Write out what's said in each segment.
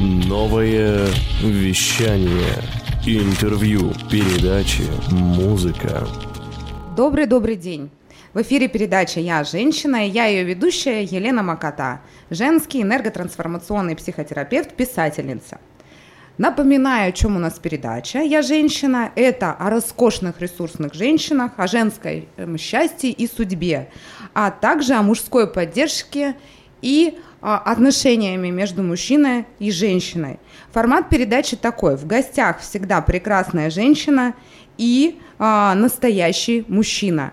Новое вещание. Интервью, передачи, музыка. Добрый-добрый день. В эфире передача «Я женщина» и я ее ведущая Елена Макота, женский энерготрансформационный психотерапевт, писательница. Напоминаю, о чем у нас передача «Я женщина». Это о роскошных ресурсных женщинах, о женской счастье и судьбе, а также о мужской поддержке и а, отношениями между мужчиной и женщиной. Формат передачи такой. В гостях всегда прекрасная женщина и а, настоящий мужчина.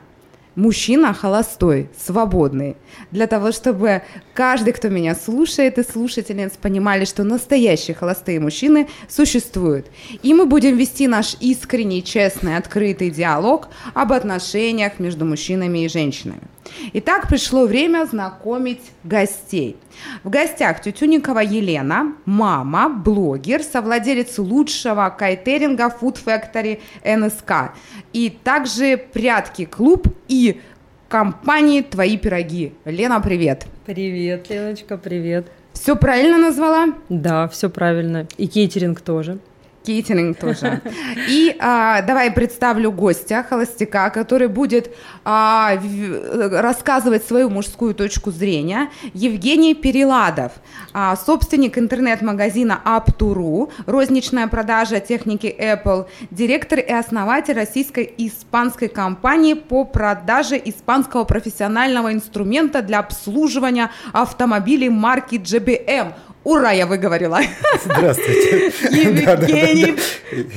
Мужчина холостой, свободный. Для того, чтобы каждый, кто меня слушает и слушательниц, понимали, что настоящие холостые мужчины существуют. И мы будем вести наш искренний, честный, открытый диалог об отношениях между мужчинами и женщинами. Итак, пришло время знакомить гостей. В гостях Тютюникова Елена, мама, блогер, совладелец лучшего кайтеринга Food Factory НСК. И также Прятки клуб и компании «Твои пироги». Лена, привет. Привет, Леночка, привет. Все правильно назвала? Да, все правильно. И кейтеринг тоже кейтеринг тоже. И а, давай представлю гостя, холостяка, который будет а, в, рассказывать свою мужскую точку зрения. Евгений Переладов, а, собственник интернет-магазина Up2.ru, розничная продажа техники Apple, директор и основатель российской испанской компании по продаже испанского профессионального инструмента для обслуживания автомобилей марки GBM. Ура, я выговорила. Здравствуйте. Евгений,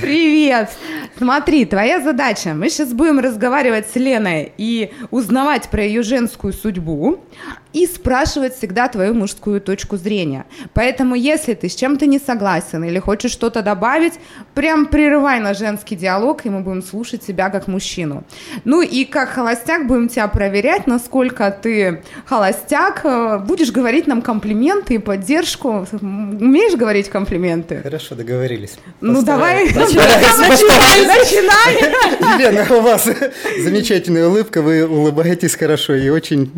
привет. Смотри, твоя задача. Мы сейчас будем разговаривать с Леной и узнавать про ее женскую судьбу и спрашивать всегда твою мужскую точку зрения. Поэтому, если ты с чем-то не согласен или хочешь что-то добавить, прям прерывай на женский диалог, и мы будем слушать тебя как мужчину. Ну и как холостяк будем тебя проверять, насколько ты холостяк. Э, будешь говорить нам комплименты и поддержку. Умеешь говорить комплименты? Хорошо, договорились. Ну давай, начинай, начинай. Лена, у вас замечательная улыбка, вы улыбаетесь хорошо и очень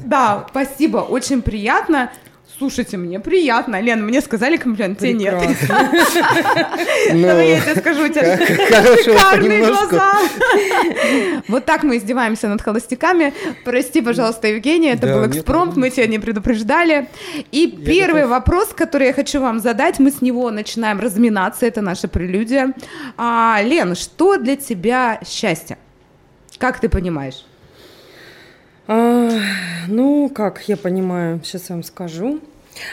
да, спасибо, очень приятно. Слушайте, мне приятно. Лен, мне сказали комплимент, тебе нет. Ну, Давай я тебе скажу, у тебя шикарные глаза. Вот так мы издеваемся над холостяками. Прости, пожалуйста, Евгений, это был экспромт, мы тебя не предупреждали. И первый вопрос, который я хочу вам задать, мы с него начинаем разминаться, это наша прелюдия. А, Лен, что для тебя счастье? Как ты понимаешь? А, ну, как я понимаю, сейчас вам скажу.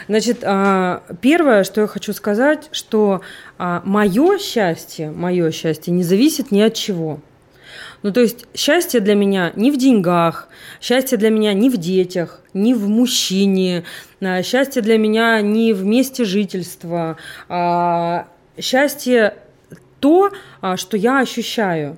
Значит, а, первое, что я хочу сказать, что а, мое счастье, мое счастье не зависит ни от чего. Ну, то есть счастье для меня не в деньгах, счастье для меня не в детях, не в мужчине, а, счастье для меня не в месте жительства. А, счастье то, что я ощущаю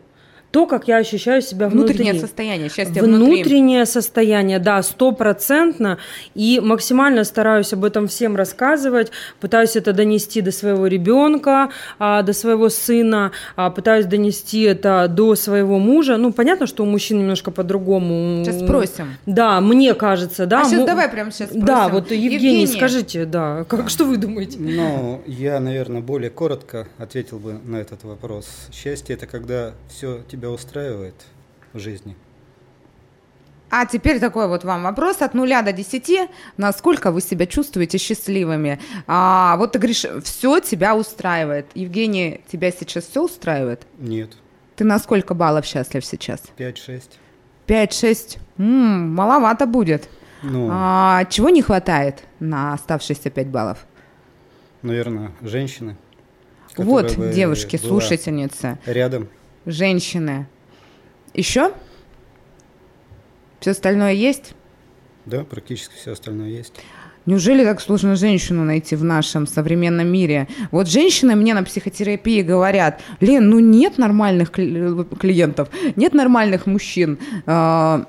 то, как я ощущаю себя внутри. Внутреннее состояние, счастье Внутреннее внутри. состояние, да, стопроцентно. И максимально стараюсь об этом всем рассказывать, пытаюсь это донести до своего ребенка, а, до своего сына, а, пытаюсь донести это до своего мужа. Ну, понятно, что у мужчин немножко по-другому. Сейчас спросим. Да, мне кажется, да. А сейчас давай прямо сейчас спросим. Да, вот Евгений, Евгений. скажите, да, как, что вы думаете? Ну, я, наверное, более коротко ответил бы на этот вопрос. Счастье – это когда все тебя тебя устраивает в жизни? А теперь такой вот вам вопрос от нуля до десяти. Насколько вы себя чувствуете счастливыми? А, вот ты говоришь, все тебя устраивает. Евгений, тебя сейчас все устраивает? Нет. Ты на сколько баллов счастлив сейчас? Пять-шесть. Пять-шесть. маловато будет. Ну, а, чего не хватает на оставшиеся пять баллов? Наверное, женщины. Вот, девушки, слушательницы. Рядом женщины. Еще? Все остальное есть? Да, практически все остальное есть. Неужели так сложно женщину найти в нашем современном мире? Вот женщины мне на психотерапии говорят, Лен, ну нет нормальных клиентов, нет нормальных мужчин. А,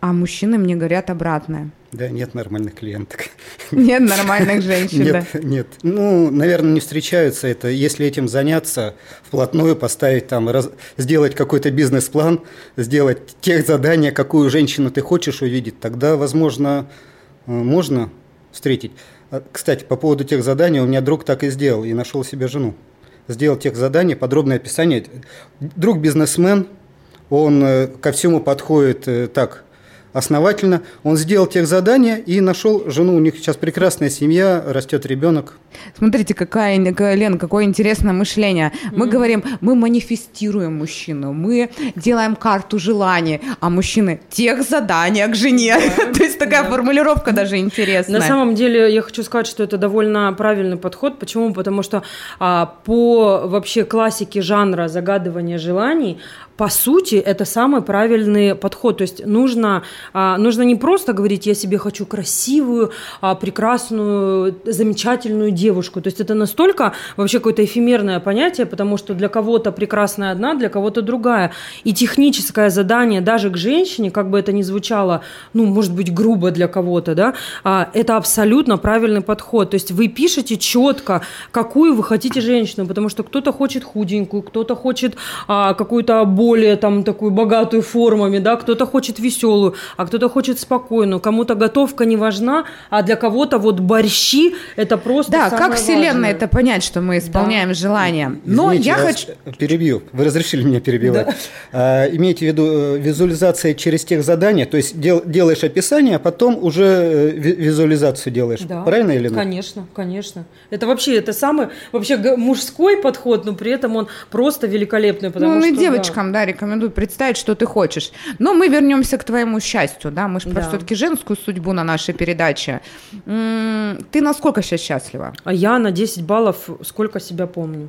а мужчины мне говорят обратное. Да, нет нормальных клиенток. Нет нормальных женщин, Нет, да? нет. Ну, наверное, не встречаются это. Если этим заняться, вплотную поставить там, раз, сделать какой-то бизнес-план, сделать тех задания, какую женщину ты хочешь увидеть, тогда, возможно, э, можно встретить. А, Кстати, по поводу тех заданий, у меня друг так и сделал, и нашел себе жену. Сделал тех заданий, подробное описание. Друг бизнесмен, он э, ко всему подходит э, так основательно. Он сделал тех задания и нашел жену. У них сейчас прекрасная семья, растет ребенок. Смотрите, какая, Лен, какое интересное мышление. Мы говорим, мы манифестируем мужчину, мы делаем карту желаний, а мужчины тех задания к жене. То есть такая формулировка даже интересная. На самом деле, я хочу сказать, что это довольно правильный подход. Почему? Потому что а, по вообще классике жанра загадывания желаний, по сути, это самый правильный подход. То есть нужно, а, нужно не просто говорить, я себе хочу красивую, а, прекрасную, замечательную девушку. То есть это настолько вообще какое-то эфемерное понятие, потому что для кого-то прекрасная одна, для кого-то другая. И техническое задание даже к женщине, как бы это ни звучало, ну, может быть, грубо для кого-то, да, а, это абсолютно правильный подход. То есть вы пишете четко, какую вы хотите женщину, потому что кто-то хочет худенькую, кто-то хочет какую-то более там такую богатую формами, да, кто-то хочет веселую, а кто-то хочет спокойную, кому-то готовка не важна, а для кого-то вот борщи это просто Да, самое как вселенная важное. это понять, что мы исполняем желание. Но Извините, я хочу... Перебью. Вы разрешили меня перебивать. А, имейте в виду э, визуализация через тех задания, то есть дел- делаешь описание, а потом уже э, ви- визуализацию делаешь. Да, Правильно или нет? Конечно, конечно. Это вообще, это самый вообще мужской подход, но при этом он просто великолепный, потому ну, что... и да. девочкам, да. рекомендую представить, что ты хочешь. Но мы вернемся к твоему счастью, да, мы же Да. все-таки женскую судьбу на нашей передаче. Ты насколько сейчас счастлива? А я на 10 баллов сколько себя помню.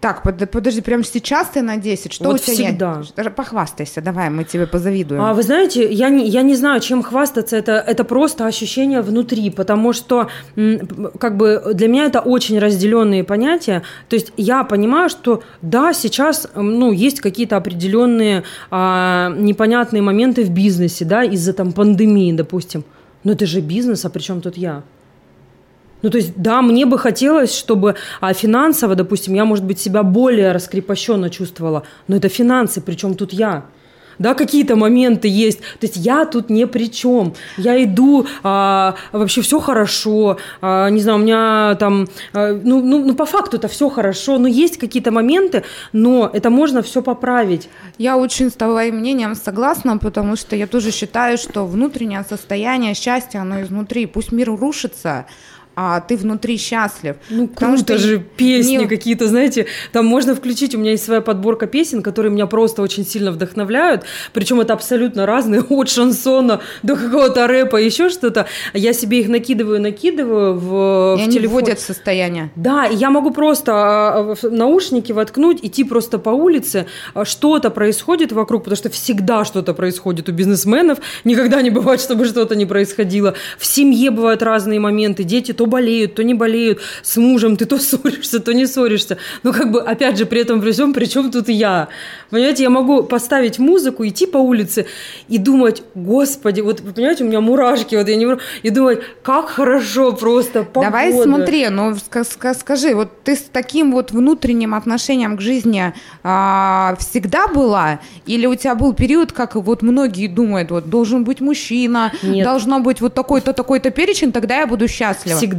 Так, под- подожди, прямо сейчас ты на 10? Что Вот у тебя всегда. есть? Похвастайся, давай, мы тебе позавидуем. А вы знаете, я не, я не знаю, чем хвастаться, это, это просто ощущение внутри, потому что как бы для меня это очень разделенные понятия. То есть я понимаю, что да, сейчас ну, есть какие-то определенные а, непонятные моменты в бизнесе, да, из-за там пандемии, допустим. Но это же бизнес, а при чем тут я? Ну, то есть, да, мне бы хотелось, чтобы а, финансово, допустим, я, может быть, себя более раскрепощенно чувствовала, но это финансы, причем тут я. Да, какие-то моменты есть. То есть я тут ни при чем. Я иду, а, вообще все хорошо. а, не знаю, у меня там, а, ну, ну, ну, по факту это все хорошо. Но есть какие-то моменты, но это можно все поправить. Я очень с твоим мнением согласна, потому что я тоже считаю, что внутреннее состояние счастья, оно изнутри. Пусть мир рушится, а ты внутри счастлив. Ну, Потому круто что же, песни не- какие-то, знаете, там можно включить, у меня есть своя подборка песен, которые меня просто очень сильно вдохновляют, причем это абсолютно разные, от шансона до какого-то рэпа, еще что-то. Я себе их накидываю, накидываю в, И в они телефон. вводят в состояние. Да, и я могу просто а, в наушники воткнуть, идти просто по улице, а, что-то происходит вокруг, потому что всегда что-то происходит у бизнесменов, никогда не бывает, чтобы что-то не происходило. В семье бывают разные моменты, дети то болеют, то не болеют, с мужем ты то ссоришься, то не ссоришься. Но как бы, опять же, при этом при всем, при чем тут я? Понимаете, я могу поставить музыку, идти по улице и думать, господи, вот, вы понимаете, у меня мурашки, вот я не и думать, как хорошо просто, погода. Давай смотри, ну ска- ска- скажи, вот ты с таким вот внутренним отношением к жизни а, всегда была? Или у тебя был период, как вот многие думают, вот должен быть мужчина, Нет. должно быть вот такой-то, такой-то перечень, тогда я буду счастлива? Всегда.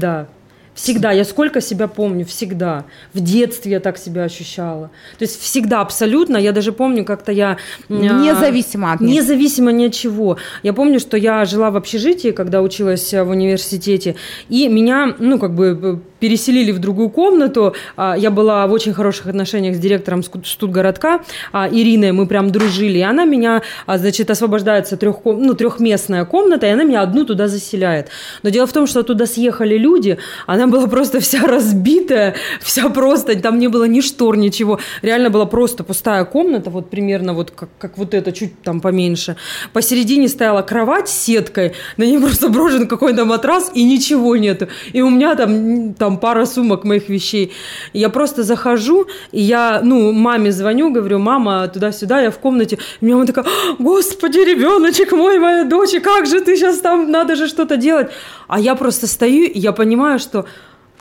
Всегда. Я сколько себя помню, всегда. В детстве я так себя ощущала. То есть всегда, абсолютно. Я даже помню, как-то я... а, Независимо от них. Независимо ни от чего. Я помню, что я жила в общежитии, когда училась э, в университете, и меня, ну, как бы э, переселили в другую комнату. А, Я была в очень хороших отношениях с директором студгородка а, Ириной, мы прям дружили. И она меня, а, значит, освобождается трех, ну, трехместная комната, и она меня одну туда заселяет. Но дело в том, что туда съехали люди, она была просто вся разбитая, вся просто, там не было ни штор, ничего. Реально была просто пустая комната, вот примерно вот как, как вот эта, чуть там поменьше. Посередине стояла кровать с сеткой, на ней просто брошен какой-то матрас, и ничего нету. И у меня там, м, там пара сумок моих вещей. Я просто захожу, и я, ну, маме звоню, говорю, мама, туда-сюда, я в комнате. И меня мама такая, господи, ребеночек мой, моя дочь, как же ты сейчас там, надо же что-то делать. А я просто стою, и я понимаю, что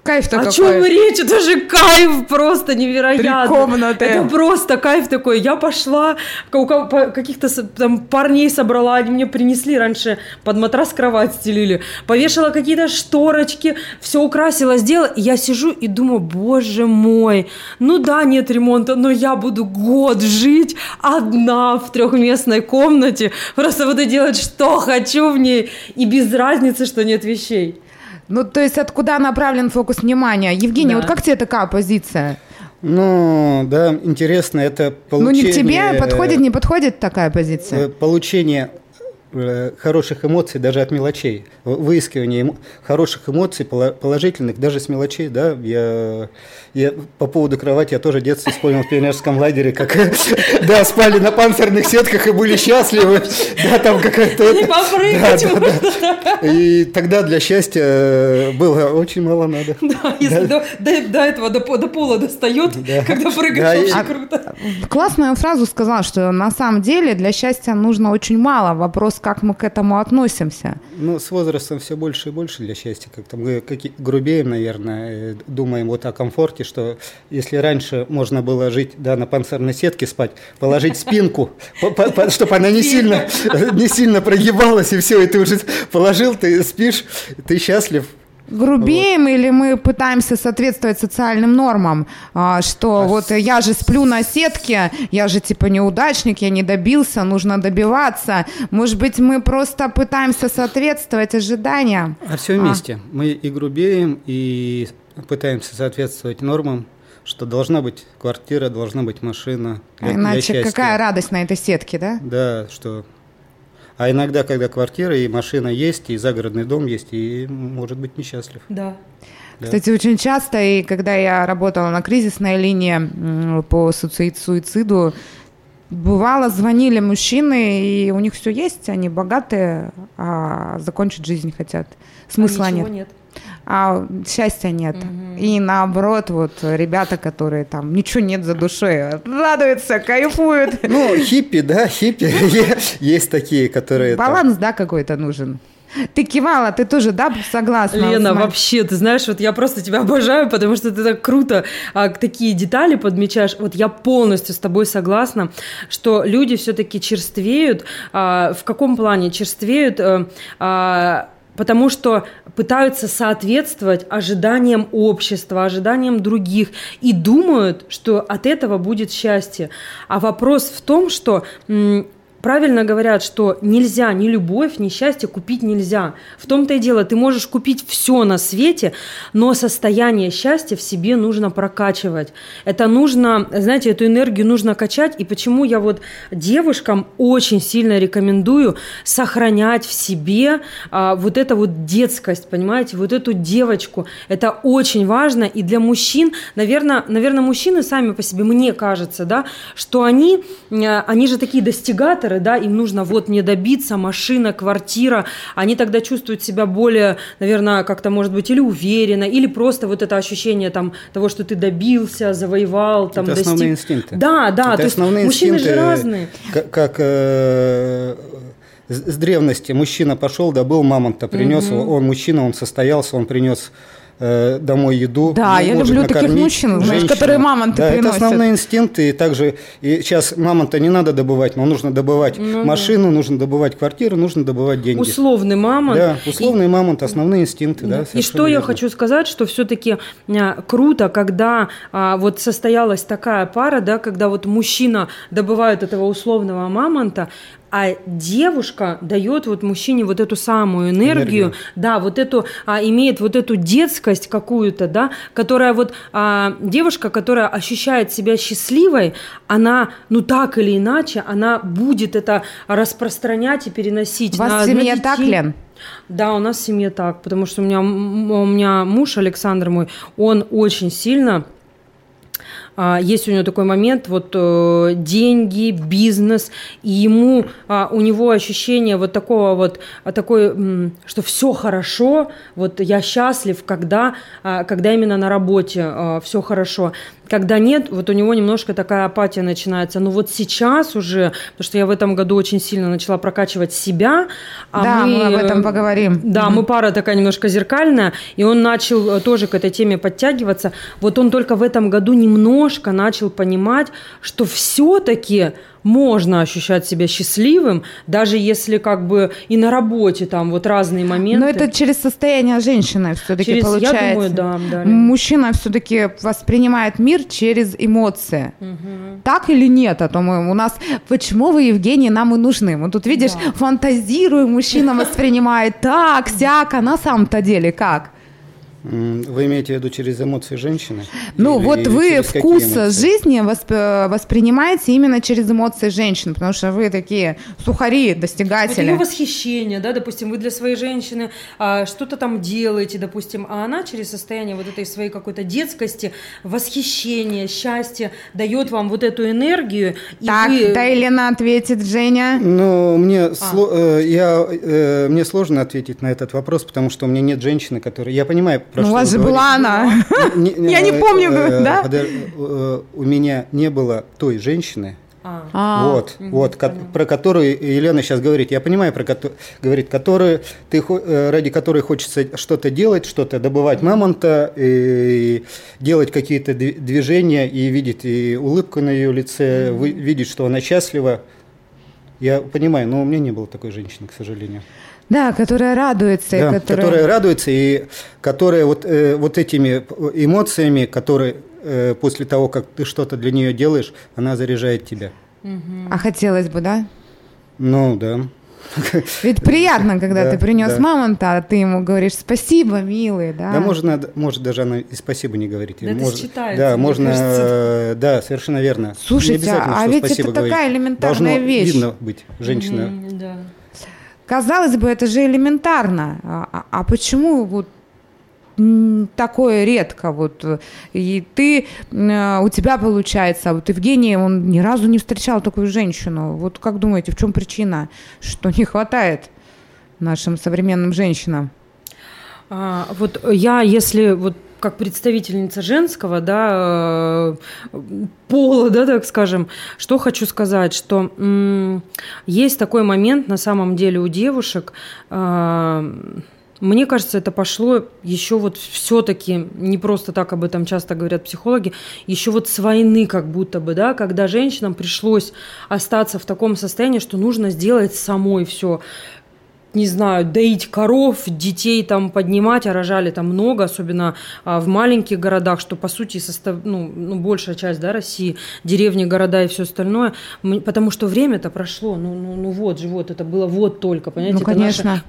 Кайф-то О какой. чем речь? Это же кайф просто невероятно. Три комнаты. Это просто кайф такой. Я пошла, у каких-то там парней собрала, они мне принесли раньше под матрас кровать стелили, повешала какие-то шторочки, все украсила, сделала. И я сижу и думаю, боже мой, ну да, нет ремонта, но я буду год жить одна в трехместной комнате, просто буду делать, что хочу в ней, и без разницы, что нет вещей. Ну, то есть откуда направлен фокус внимания? Евгений, Да. вот как тебе такая позиция? Ну, да, интересно, это Ну, получение... не к тебе подходит, не подходит такая позиция? э, Получение хороших эмоций даже от мелочей, выискивание эмо- хороших эмоций положительных даже с мелочей, да, я, я по поводу кровати я тоже детство вспомнил в пионерском лагере, как да, спали на панцирных сетках и были счастливы, да, там какая-то И попрыгать да, да, да. и тогда для счастья э, было очень мало надо. Да, если до, до- до этого, до, до пола достает, Да. когда прыгаешь, Да, и- вообще А- круто. Классную фразу сказал, что на самом деле для счастья нужно очень мало. Вопрос, как мы к этому относимся. Ну, с возрастом все больше и больше для счастья. Как-то мы каки- грубеем, наверное, э, думаем вот о комфорте, что если раньше можно было жить, да, на панцирной сетке спать, положить спинку, чтобы она не сильно, не сильно прогибалась, и все, и ты уже положил, ты спишь, ты счастлив. Грубеем или мы пытаемся соответствовать социальным нормам, а, что вот я же сплю на сетке, я же типа неудачник, я не добился, нужно добиваться. Может быть, мы просто пытаемся соответствовать ожиданиям. А все вместе. Мы и грубеем, и пытаемся соответствовать нормам, что должна быть квартира, должна быть машина. для- для Иначе счастья. какая радость на этой сетке, да? Да, что. А иногда, когда квартира и машина есть, и загородный дом есть, и может быть несчастлив. Да. Да. Кстати, очень часто, и когда я работала на кризисной линии по суицид- суициду, бывало, звонили мужчины, и у них все есть, они богатые, а закончить жизнь хотят. Смысла А ничего нет. А счастья нет. И наоборот, вот ребята, которые там ничего нет за душой, радуются, кайфуют. Ну, хиппи, да, хиппи. Есть такие, которые... Баланс, да, какой-то нужен. Ты кивала, ты тоже, да, согласна? Лена, вообще, ты знаешь, вот я просто тебя обожаю, потому что ты так круто а, такие детали подмечаешь. Вот я полностью с тобой согласна, что люди все-таки черствеют. А, в каком плане черствеют? э, а, Потому что пытаются соответствовать ожиданиям общества, ожиданиям других и думают, что от этого будет счастье. А вопрос в том, что правильно говорят, что нельзя ни любовь, ни счастье купить нельзя. В том-то и дело, ты можешь купить все на свете, но состояние счастья в себе нужно прокачивать. Это нужно, знаете, эту энергию нужно качать. И почему я вот девушкам очень сильно рекомендую сохранять в себе а, вот эту вот детскость, понимаете, вот эту девочку. Это очень важно. И для мужчин, наверное, наверное, мужчины сами по себе, мне кажется, да, что они, э, они же такие достигаторы, да, им нужно вот мне добиться, машина, квартира, они тогда чувствуют себя более, наверное, как-то, может быть, или уверенно, или просто вот это ощущение там того, что ты добился, завоевал, там, Это основные достиг. инстинкты. Да, да, Это то есть мужчины же разные. Как, как, э, с древности мужчина пошел, добыл мамонта, принес, он мужчина, он состоялся, он принес э, домой еду. Да, я люблю таких мужчин, знаешь, которые мамонты да, приносят. это основные инстинкты. И также и сейчас мамонта не надо добывать, но нужно добывать машину, нужно добывать квартиру, нужно добывать деньги. Условный мамонт. Да, И- условный мамонт, основные инстинкты. Да, И совершенно что я верно. хочу сказать, что все-таки круто, когда а, вот состоялась такая пара, да, когда вот мужчина добывает этого условного мамонта, а девушка дает вот мужчине вот эту самую энергию, Энергию. да, вот эту, а, имеет вот эту детскость какую-то, да, которая вот, а, девушка, которая ощущает себя счастливой, она, ну так или иначе, она будет это распространять и переносить. У вас на- в на семье так. Лен? Да, у нас в семье так, потому что у меня, у меня муж Александр мой, он очень сильно есть у него такой момент, вот э, деньги, бизнес, и ему, а, у него ощущение вот такого вот, а, такой, что все хорошо, вот я счастлив, когда, а, когда именно на работе все хорошо. Когда нет, вот у него немножко такая апатия начинается. Но вот сейчас уже, потому что я в этом году очень сильно начала прокачивать себя. А да, мы, мы об этом поговорим. Да, mm-hmm. мы пара такая немножко зеркальная, и он начал э, тоже к этой теме подтягиваться. Вот он только в этом году немножко начал понимать, что все-таки можно ощущать себя счастливым, даже если как бы и на работе там вот разные моменты. Но это через состояние женщины все-таки через, получается. Я думаю, да, да. Мужчина все-таки воспринимает мир через эмоции. Угу. Так или нет? А то мы у нас почему вы, Евгений, нам и нужны? Мы тут видишь, да. фантазируем, мужчина воспринимает так, сяк, а на самом-то деле как? Вы имеете в виду через эмоции женщины? Ну, или, вот или вы вкус жизни восп- воспринимаете именно через эмоции женщины, потому что вы такие сухари, достигатели. Вот ее восхищение, да, допустим, вы для своей женщины а, что-то там делаете, допустим, а она через состояние вот этой своей какой-то детскости, восхищения, счастья дает вам вот эту энергию. Так, вы... да, Елена ответит, Женя. Ну, мне, а. сло- э, я, э, мне сложно ответить на этот вопрос, потому что у меня нет женщины, которая... Я понимаю, про ну, у вас же была она. Я не помню, да? У меня не было той женщины, а. вот, вот, про которую Елена сейчас говорит. Я понимаю, про которую говорит, которую ты э, ради которой хочется что-то делать, что-то добывать мамонта, и делать какие-то движения и видеть и улыбку на ее лице, видеть, что она счастлива. Я понимаю, но у меня не было такой женщины, к сожалению. Да, которая радуется. Да, которая... которая радуется и которая вот, э, вот этими эмоциями, которые э, после того, как ты что-то для нее делаешь, она заряжает тебя. Угу. А хотелось бы, да? Ну, да. Ведь приятно, когда да, ты принес да. мамонта, а ты ему говоришь спасибо, милый, да? Да, можно, может даже она и спасибо не говорить. Да, может, считается, да, можно, кажется. да, совершенно верно. Слушайте, а ведь это говорить. такая элементарная Должно вещь. видно быть, женщина. Mm, да. Казалось бы, это же элементарно. А, а, а почему вот такое редко. Вот. И ты, э, у тебя получается, а вот Евгений, он ни разу не встречал такую женщину. Вот как думаете, в чем причина, что не хватает нашим современным женщинам? А, вот я, если вот как представительница женского, да, э, пола, да, так скажем, что хочу сказать, что м- есть такой момент на самом деле у девушек, э- мне кажется, это пошло еще вот все-таки, не просто так об этом часто говорят психологи, еще вот с войны как будто бы, да, когда женщинам пришлось остаться в таком состоянии, что нужно сделать самой все не знаю, доить коров, детей там поднимать, а рожали там много, особенно а, в маленьких городах, что по сути состав, ну, ну, большая часть да, России, деревни, города и все остальное, потому что время-то прошло, ну, ну, ну вот же, вот это было вот только, понимаете? Ну, конечно. Это наша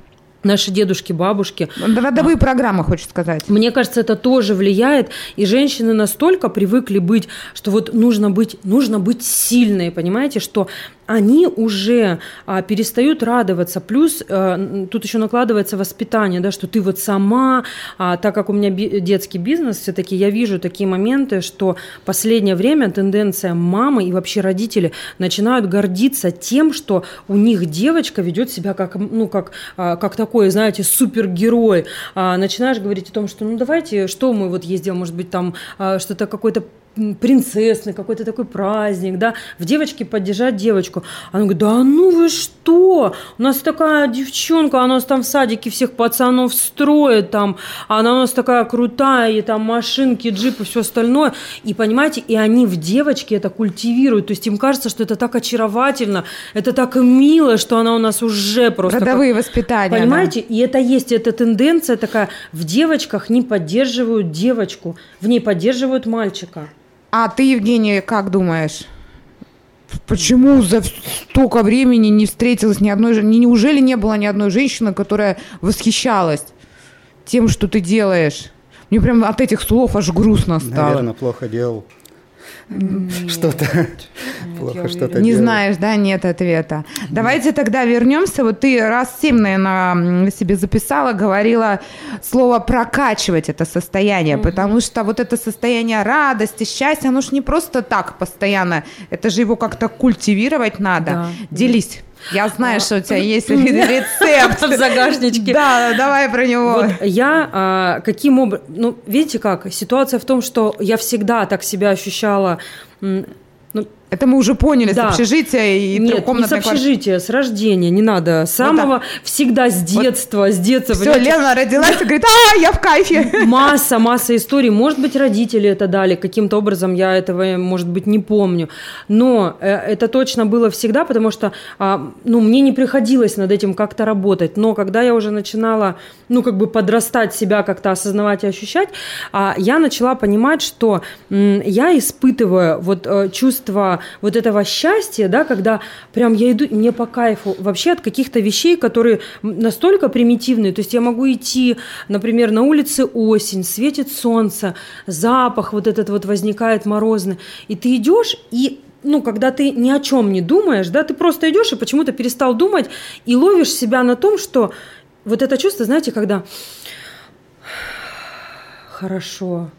наши дедушки, бабушки. Родовые а, программы, хочешь сказать. Мне кажется, это тоже влияет. И женщины настолько привыкли быть, что вот нужно быть, нужно быть сильной, понимаете, что они уже а, перестают радоваться. Плюс а, тут еще накладывается воспитание, да, что ты вот сама, а, так как у меня би- детский бизнес, все-таки я вижу такие моменты, что последнее время тенденция мамы и вообще родители начинают гордиться тем, что у них девочка ведет себя как, ну, как, а, как такой, знаете, супергерой. А, начинаешь говорить о том, что ну давайте, что мы вот ездим, может быть, там а, что-то какой-то принцессный, какой-то такой праздник, да, в девочке поддержать девочку. Она говорит, да ну вы что, у нас такая девчонка, она у нас там в садике всех пацанов строит, там, она у нас такая крутая, и там машинки, джипы, все остальное. И понимаете, и они в девочке это культивируют, то есть им кажется, что это так очаровательно, это так мило, что она у нас уже просто... Родовые как... воспитания. Понимаете, да. и это есть, эта тенденция такая, в девочках не поддерживают девочку, в ней поддерживают мальчика. А ты, Евгения, как думаешь? Почему за столько времени не встретилась ни одной? Неужели не было ни одной женщины, которая восхищалась тем, что ты делаешь? Мне прям от этих слов аж грустно стало. Наверное, плохо делал. Что-то плохо что-то Не знаешь, да, нет ответа. Давайте тогда вернемся. Вот ты раз семь, наверное, себе записала, говорила слово прокачивать это состояние, потому что вот это состояние радости, счастья, оно же не просто так постоянно, это же его как-то культивировать надо. Делись. Я знаю, что у тебя есть рецепт в загашничке. Да, давай про него. Вот я а, каким образом... Ну, видите как? Ситуация в том, что я всегда так себя ощущала это мы уже поняли да. с общежития и Нет, не с общежития, с рождения, не надо. С самого, вот всегда с детства, вот. с детства. Все, Лена родилась и говорит, а, я в кайфе. Масса, масса историй. Может быть, родители это дали, каким-то образом я этого, может быть, не помню. Но э, это точно было всегда, потому что, а, ну, мне не приходилось над этим как-то работать. Но когда я уже начинала, ну, как бы подрастать себя, как-то осознавать и ощущать, а, я начала понимать, что я испытываю вот э, чувство вот этого счастья, да, когда прям я иду, мне по кайфу вообще от каких-то вещей, которые настолько примитивные, то есть я могу идти, например, на улице осень, светит солнце, запах вот этот вот возникает морозный, и ты идешь и ну, когда ты ни о чем не думаешь, да, ты просто идешь и почему-то перестал думать и ловишь себя на том, что вот это чувство, знаете, когда хорошо,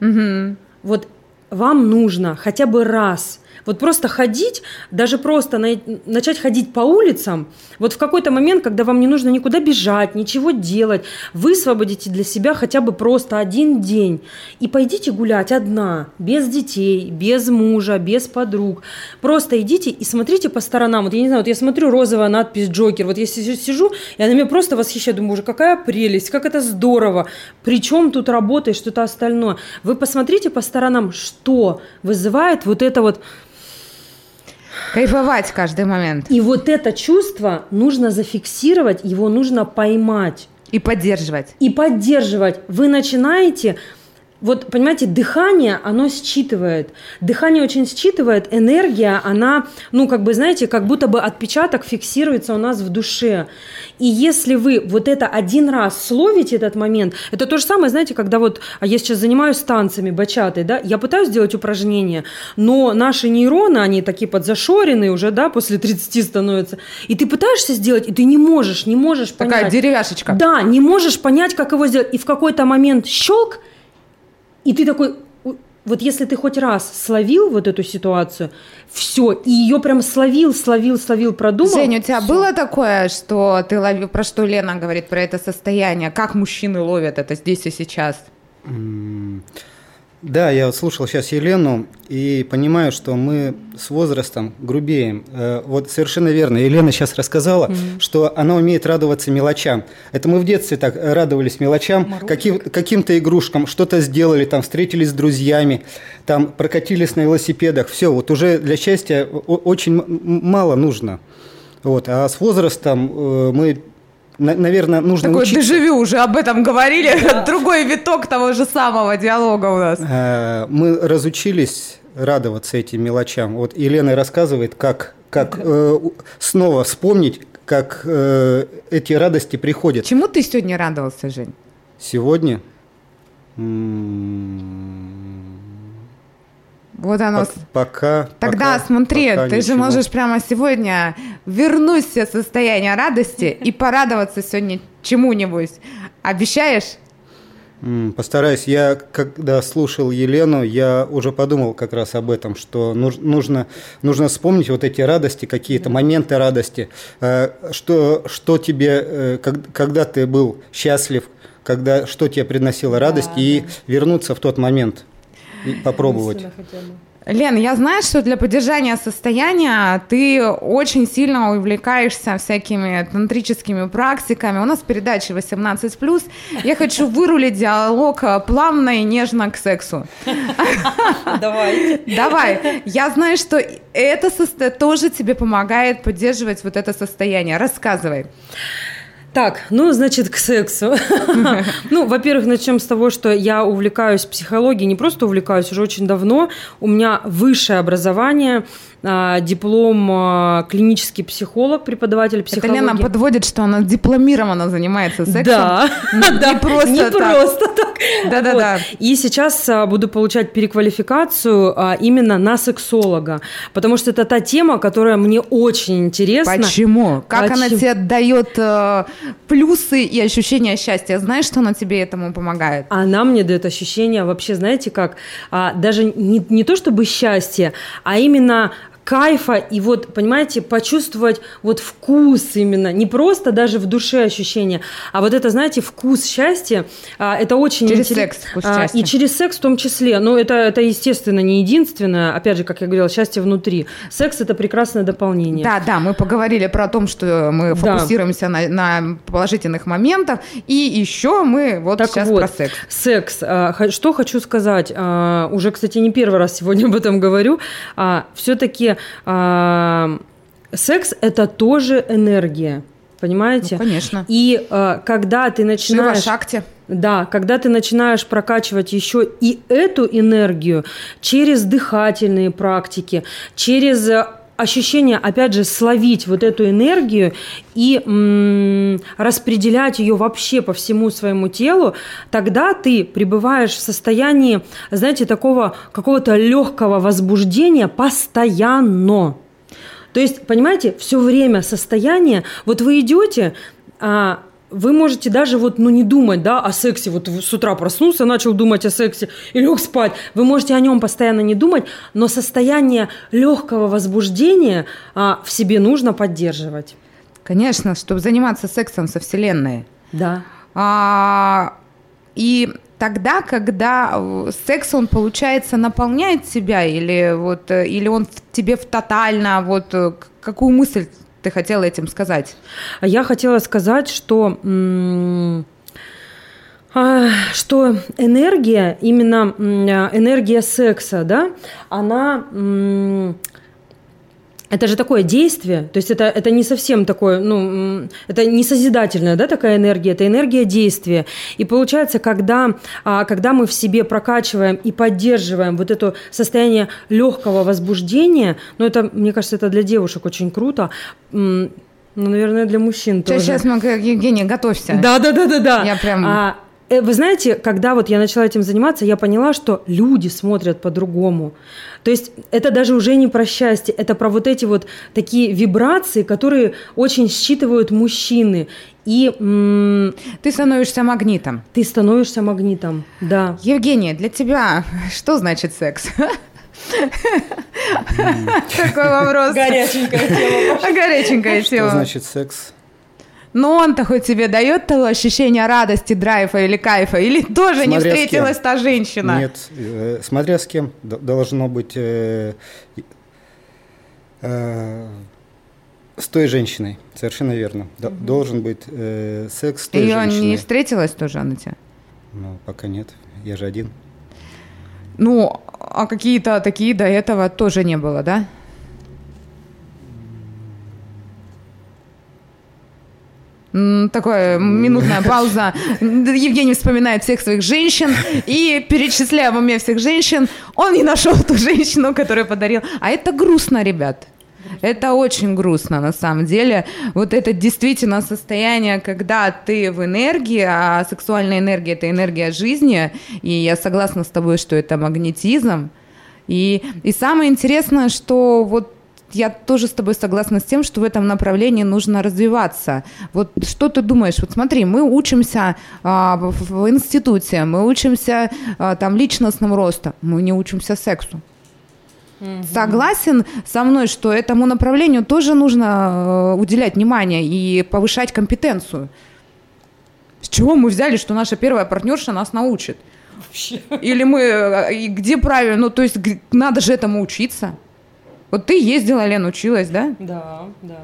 угу. вот вам нужно хотя бы раз вот просто ходить, даже просто на, начать ходить по улицам, вот в какой-то момент, когда вам не нужно никуда бежать, ничего делать, высвободите для себя хотя бы просто один день и пойдите гулять одна, без детей, без мужа, без подруг. Просто идите и смотрите по сторонам. Вот я не знаю, вот я смотрю розовая надпись «Джокер», вот я сижу, и она меня просто восхищает, думаю, боже, какая прелесть, как это здорово, причем тут работает что-то остальное. Вы посмотрите по сторонам, что вызывает вот это вот Кайфовать каждый момент. И вот это чувство нужно зафиксировать, его нужно поймать. И поддерживать. И поддерживать. Вы начинаете вот, понимаете, дыхание, оно считывает. Дыхание очень считывает, энергия, она, ну, как бы, знаете, как будто бы отпечаток фиксируется у нас в душе. И если вы вот это один раз словите этот момент, это то же самое, знаете, когда вот, а я сейчас занимаюсь танцами, бачатой, да, я пытаюсь сделать упражнения, но наши нейроны, они такие подзашоренные уже, да, после 30 становятся, и ты пытаешься сделать, и ты не можешь, не можешь понять. Такая деревяшечка. Да, не можешь понять, как его сделать, и в какой-то момент щелк, и ты такой, вот если ты хоть раз словил вот эту ситуацию, все, и ее прям словил, словил, словил, продумал. Женя, у тебя всё. было такое, что ты ловил, про что Лена говорит, про это состояние, как мужчины ловят это здесь и сейчас? Да, я слушал сейчас Елену и понимаю, что мы с возрастом грубеем. Э, вот совершенно верно. Елена сейчас рассказала, mm-hmm. что она умеет радоваться мелочам. Это мы в детстве так радовались мелочам, каким, каким-то игрушкам, что-то сделали, там встретились с друзьями, там прокатились на велосипедах. Все, вот уже для счастья очень мало нужно. Вот. А с возрастом э, мы наверное, нужно Такой учиться. дежавю уже об этом говорили, да. другой виток того же самого диалога у нас. Э, мы разучились радоваться этим мелочам. Вот Елена рассказывает, как, как э, снова вспомнить, как э, эти радости приходят. Чему ты сегодня радовался, Жень? Сегодня? Вот оно. Пока. Тогда пока, смотри, пока ты ничего. же можешь прямо сегодня вернуть все состояние радости и порадоваться сегодня чему-нибудь. Обещаешь? Постараюсь. Я, когда слушал Елену, я уже подумал как раз об этом, что нужно, нужно вспомнить вот эти радости, какие-то моменты радости, э, что, что тебе, э, когда ты был счастлив, когда, что тебе приносило радость, да, и да. вернуться в тот момент попробовать. Лен, я знаю, что для поддержания состояния ты очень сильно увлекаешься всякими тантрическими практиками. У нас передача 18+. Я хочу вырулить диалог плавно и нежно к сексу. Давай. Давай. Я знаю, что это тоже тебе помогает поддерживать вот это состояние. Рассказывай. Так, ну, значит, к сексу. ну, во-первых, начнем с того, что я увлекаюсь психологией, не просто увлекаюсь, уже очень давно. У меня высшее образование – а, диплом а, клинический психолог, преподаватель психологии. Это Лена подводит, что она дипломированно занимается сексом. Да, просто не просто так. Да-да-да. И сейчас а, буду получать переквалификацию именно на сексолога, потому что это та тема, которая мне очень интересна. Почему? Как она тебе дает э, плюсы и ощущение счастья? Знаешь, что она тебе этому помогает? Она мне дает ощущение вообще, знаете, как даже не, не то чтобы счастье, а именно кайфа и вот, понимаете, почувствовать вот вкус именно, не просто даже в душе ощущение, а вот это, знаете, вкус счастья, а, это очень Через интерес- секс вкус а, счастья. И через секс в том числе, но это, это, естественно, не единственное, опять же, как я говорила, счастье внутри. Секс – это прекрасное дополнение. Да, да, мы поговорили про то, что мы Да. фокусируемся на, на положительных моментах, и еще мы вот Так сейчас вот, про секс. Секс. А, Что хочу сказать. Уже, кстати, не первый раз сегодня об этом говорю. Все-таки секс – это тоже энергия. Понимаете? Ну, конечно. И а, когда ты начинаешь... Шакти. Да, когда ты начинаешь прокачивать еще и эту энергию через дыхательные практики, через э, ощущение, опять же, словить вот эту энергию и распределять ее вообще по всему своему телу, тогда ты пребываешь в состоянии, знаете, такого какого-то легкого возбуждения постоянно. То есть, понимаете, все время состояние, вот вы идете, а, вы можете даже вот, ну, не думать, да, о сексе. Вот с утра проснулся, начал думать о сексе и лег спать. Вы можете о нем постоянно не думать, но состояние легкого возбуждения а, в себе нужно поддерживать. Конечно, чтобы заниматься сексом со Вселенной. Да. А, и тогда, когда э, секс, он, получается, наполняет тебя, или, вот, э, или он в тебе в тотально, вот э, какую мысль ты хотела этим сказать? Я хотела сказать, что, а, что энергия, именно энергия секса, да, она... это же такое действие, то есть это, это не совсем такое, ну, это не созидательная, да, такая энергия, это энергия действия. И получается, когда, а, когда мы в себе прокачиваем и поддерживаем вот это состояние легкого возбуждения, ну, это, мне кажется, это для девушек очень круто, ну, наверное, для мужчин тоже. Сейчас, Евгения, готовься. Да, да, да, да, да. Я прям- А, вы знаете, когда вот я начала этим заниматься, я поняла, что люди смотрят по-другому. То есть это даже уже не про счастье, это про вот эти вот такие вибрации, которые очень считывают мужчины. И м, Ты становишься магнитом. ты становишься магнитом. Да. Евгения, для тебя что значит секс? Такой вопрос. Горяченькая тема. Горяченькая Что тема. значит секс? Но он-то хоть тебе дает того ощущения радости, драйва или кайфа? Или тоже не Смотря с встретилась та женщина? Нет, э, смотря с кем, должно быть э, э, с той женщиной, совершенно верно. Д- Должен быть э, секс с той Ее женщиной. не встретилась тоже она тебе? Ну, пока нет, я же один. Ну, а какие-то такие до этого тоже не было, да? М, Такое минутная пауза. Евгений вспоминает всех своих женщин и перечисляя в уме всех женщин, он не нашел ту женщину, которую подарил. А это грустно, ребят. Это очень грустно на самом деле. Вот это действительно состояние, когда ты в энергии, а сексуальная энергия это энергия жизни. И я согласна с тобой, что это магнетизм. И, и самое интересное, что вот я тоже с тобой согласна с тем, что в этом направлении нужно развиваться. Вот что ты думаешь? Вот смотри, мы учимся а, в, в институте, мы учимся а, там личностному росту, мы не учимся сексу. Согласен со мной, что этому направлению тоже нужно э, уделять внимание и повышать компетенцию. С чего мы взяли, что наша первая партнерша нас научит? Или мы э, где правильно? Ну, то есть надо же этому учиться. Вот ты ездила, Лен, училась, да? Да, да.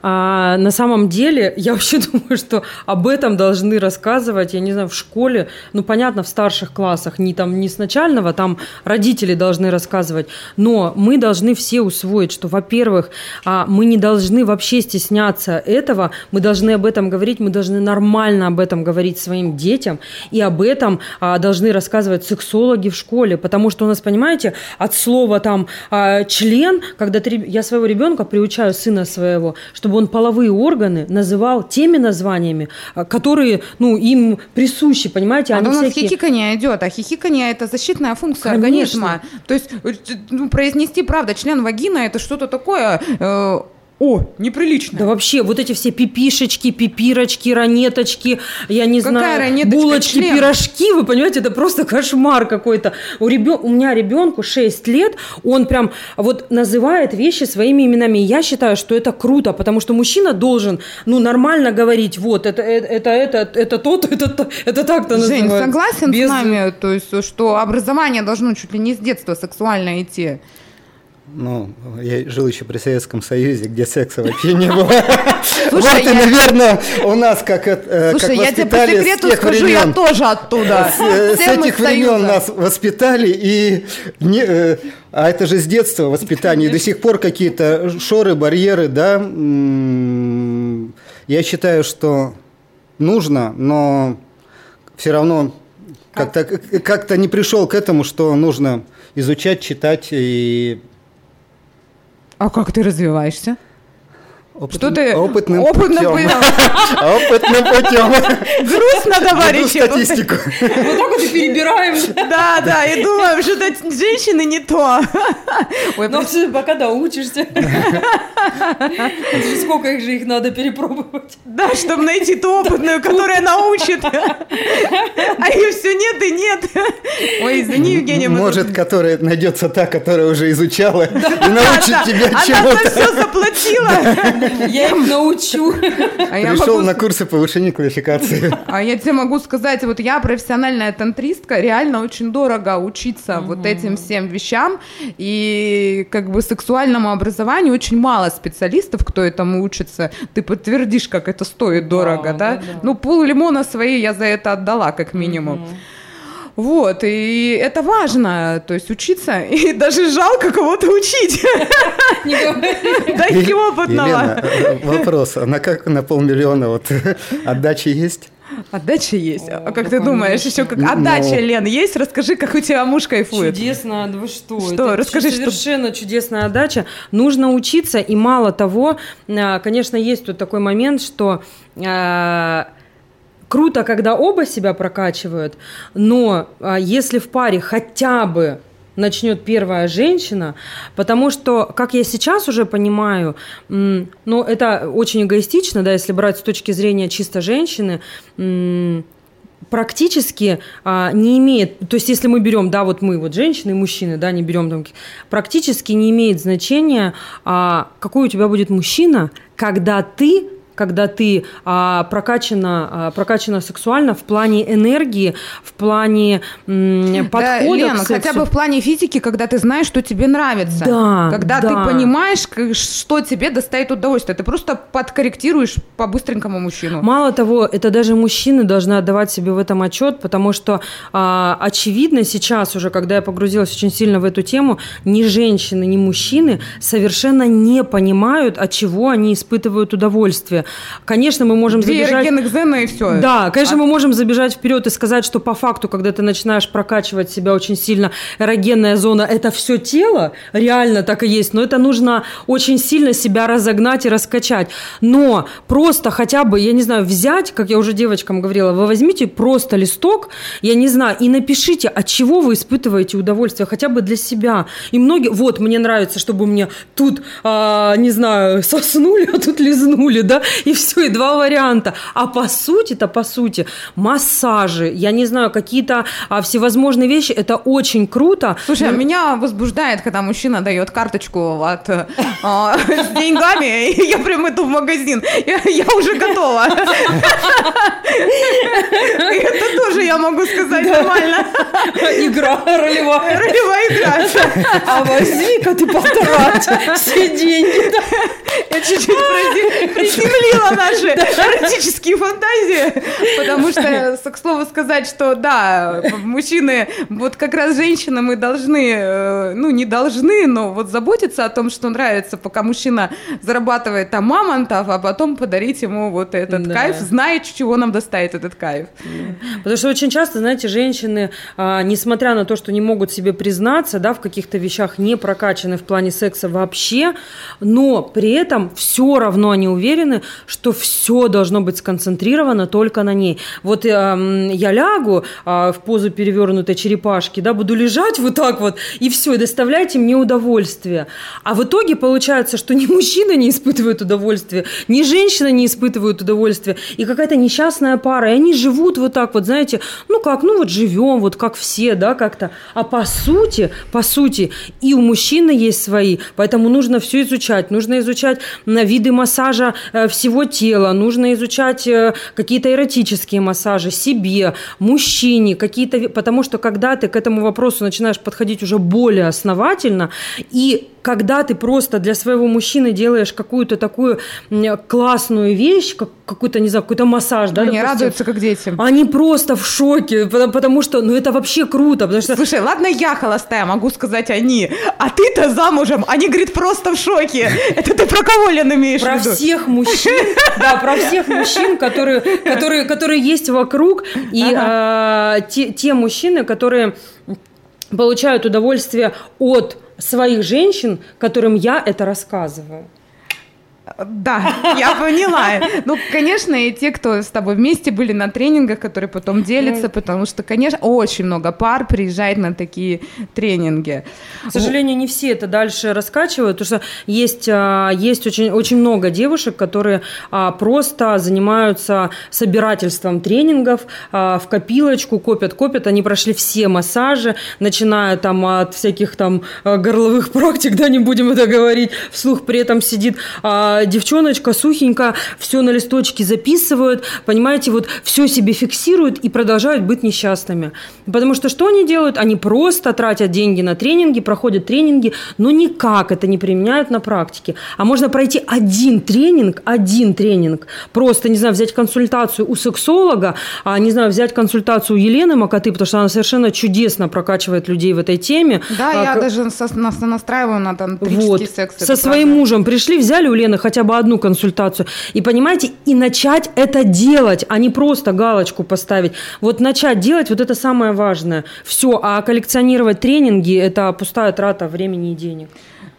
А на самом деле, я вообще думаю, что об этом должны рассказывать, я не знаю, в школе, ну, понятно, в старших классах, не там, не с начального, там родители должны рассказывать, но мы должны все усвоить, что, во-первых, а, мы не должны вообще стесняться этого, мы должны об этом говорить, мы должны нормально об этом говорить своим детям, и об этом а, должны рассказывать сексологи в школе, потому что у нас, понимаете, от слова там а, член, когда я своего ребенка приучаю, сына своего, чтобы он половые органы называл теми названиями, а, которые, ну, им присущи, понимаете, А они у нас всякие... хихиканье идет, а хихиканье это защитная функция Конечно. организма. То есть э, ну, произнести, правда, член вагина это что-то такое э, О, неприлично. Да вообще, вот эти все пипишечки, пипирочки, ранеточки, я не Какая знаю, булочки, член? пирожки, вы понимаете, это просто кошмар какой-то. У, ребен... у меня ребенку 6 лет, он прям вот называет вещи своими именами. Я считаю, что это круто, потому что мужчина должен, ну, нормально говорить, вот, это, это, это, это, это это, то- это так-то Жень, называется. согласен Без- с нами, то есть, что образование должно чуть ли не с детства сексуально идти. Ну, я жил еще при Советском Союзе, где секса вообще не было. Слушай, Вот и, я- наверное, у нас как э, как Слушай, я тебе по секрету скажу, я тоже оттуда. С, э, с этих времен нас воспитали, и не, э, а это же с детства воспитание, и до сих пор какие-то шоры, барьеры, да. Я считаю, что нужно, но все равно как-то как не пришел к этому, что нужно изучать, читать и А как ты развиваешься? Опытным, Что ты опытным, опытным путем. опытным путем. Грустно, товарищи. статистику. Вот так вот и перебираем. Да, да, и думаем, что женщины не то. Но ты пока доучишься. Сколько их же их надо перепробовать. Да, чтобы найти ту опытную, которая научит. А ее все нет и нет. Ой, извини, Евгения. Может, которая найдется та, которая уже изучала и научит тебя Она чему-то. все заплатила. Я их научу. А я Пришел могу на курсы повышения квалификации. А я тебе могу сказать, вот я профессиональная тантристка, реально очень дорого учиться вот этим всем вещам, и как бы сексуальному образованию очень мало специалистов, кто этому учится. Ты подтвердишь, как это стоит дорого, да? да, да. Ну, пол лимона свои я за это отдала, как минимум. Вот, и это важно, то есть учиться, и даже жалко кого-то учить. Говори. Дайте опытного. Вопрос, а на как на полмиллиона вот отдачи есть? Отдача есть. А О, как ты думаешь, еще как отдача, ну. Лен, есть? Расскажи, как у тебя муж кайфует. Чудесно, да вы что? Что? Это Расскажи, что- совершенно чудесная отдача. Нужно учиться, и мало того, а, конечно, есть тут такой момент, что а, круто, когда оба себя прокачивают, но а, если в паре хотя бы начнет первая женщина, потому что, как я сейчас уже понимаю, м, ну, это очень эгоистично, да, если брать с точки зрения чисто женщины, практически а, не имеет, то есть если мы берем, да, вот мы, вот женщины и мужчины, да, не берем там, практически не имеет значения, а, какой у тебя будет мужчина, когда ты когда ты а, прокачана, а, прокачана сексуально в плане энергии, в плане м, подхода Да, Лен, к сексу. хотя бы в плане физики, когда ты знаешь, что тебе нравится. Да, Когда да. ты понимаешь, что тебе доставит удовольствие. Ты просто подкорректируешь по-быстренькому мужчину. Мало того, это даже мужчины должны отдавать себе в этом отчет, потому что а, очевидно сейчас уже, когда я погрузилась очень сильно в эту тему, ни женщины, ни мужчины совершенно не понимают, от чего они испытывают удовольствие. Конечно, мы можем Две забежать... эрогенных и все. Да, конечно, А- мы можем забежать вперед и сказать, что по факту, когда ты начинаешь прокачивать себя очень сильно, эрогенная зона – это все тело, реально так и есть, но это нужно очень сильно себя разогнать и раскачать. Но просто хотя бы, я не знаю, взять, как я уже девочкам говорила, вы возьмите просто листок, я не знаю, и напишите, от чего вы испытываете удовольствие, хотя бы для себя. И многие, вот, мне нравится, чтобы мне тут, а, не знаю, соснули, а тут лизнули, да, и все, и два варианта. А по сути-то, по сути, массажи, я не знаю, какие-то а, всевозможные вещи, это очень круто. Слушай, а Но- меня возбуждает, когда мужчина дает карточку от, э, а, с деньгами, и я прям иду в магазин. Я, я уже готова. Это тоже я могу сказать нормально. Игра ролевая. Ролевая игра. А возьми-ка ты потрать все деньги. Я чуть-чуть прази- приземлила наши эротические фантазии, потому что, к слову сказать, что да, мужчины, вот как раз женщины мы должны, э, ну не должны, но вот заботиться о том, что нравится, пока мужчина зарабатывает там мамонтов, а потом подарить ему вот этот Да. кайф, зная, чего нам доставит этот кайф. Потому что очень часто, знаете, женщины, а, несмотря на то, что не могут себе признаться, да, в каких-то вещах не прокачаны в плане секса вообще, но при этом все равно они уверены, что все должно быть сконцентрировано только на ней. Вот э, я лягу э, в позу перевернутой черепашки, да, буду лежать вот так вот, и все, и доставляйте мне удовольствие. А в итоге получается, что ни мужчина не испытывает удовольствия, ни женщина не испытывает удовольствия, и какая-то несчастная пара, и они живут вот так вот, знаете, ну как, ну вот живем, вот как все, да, как-то. А по сути, по сути, и у мужчины есть свои, поэтому нужно все изучать, нужно изучать на виды массажа э, всего тела, нужно изучать э, какие-то эротические массажи себе, мужчине, какие-то, потому что когда ты к этому вопросу начинаешь подходить уже более основательно и когда ты просто для своего мужчины делаешь какую-то такую классную вещь, как, какой-то, не знаю, какой-то массаж, да, Они допустим, радуются, как детям. Они просто в шоке, потому, потому что, ну, это вообще круто, потому что... Слушай, ладно, я холостая, могу сказать они, а ты-то замужем, они, говорит, просто в шоке. Это ты про кого, Лен, имеешь Про в виду? всех мужчин, да, про всех мужчин, которые, которые, которые есть вокруг, и а, те, те мужчины, которые получают удовольствие от своих женщин, которым я это рассказываю. Да, я поняла. Ну, конечно, и те, кто с тобой вместе были на тренингах, которые потом делятся, потому что, конечно, очень много пар приезжает на такие тренинги. К сожалению, не все это дальше раскачивают, потому что есть, а, есть очень, очень много девушек, которые а, просто занимаются собирательством тренингов а, в копилочку, копят, копят. Они прошли все массажи, начиная там от всяких там горловых практик, да, не будем это говорить, вслух при этом сидит девчоночка сухенько, все на листочке записывают, понимаете, вот все себе фиксируют и продолжают быть несчастными. Потому что что они делают? Они просто тратят деньги на тренинги, проходят тренинги, но никак это не применяют на практике. А можно пройти один тренинг, один тренинг, просто, не знаю, взять консультацию у сексолога, а, не знаю, взять консультацию у Елены Макоты, потому что она совершенно чудесно прокачивает людей в этой теме. Да, а, я к... даже со, настраиваю на тантрический вот. секс. Со своим правда. мужем пришли, взяли у Лены хотя бы одну консультацию. И понимаете, и начать это делать, а не просто галочку поставить. Вот начать делать, вот это самое важное. Все, а коллекционировать тренинги – это пустая трата времени и денег.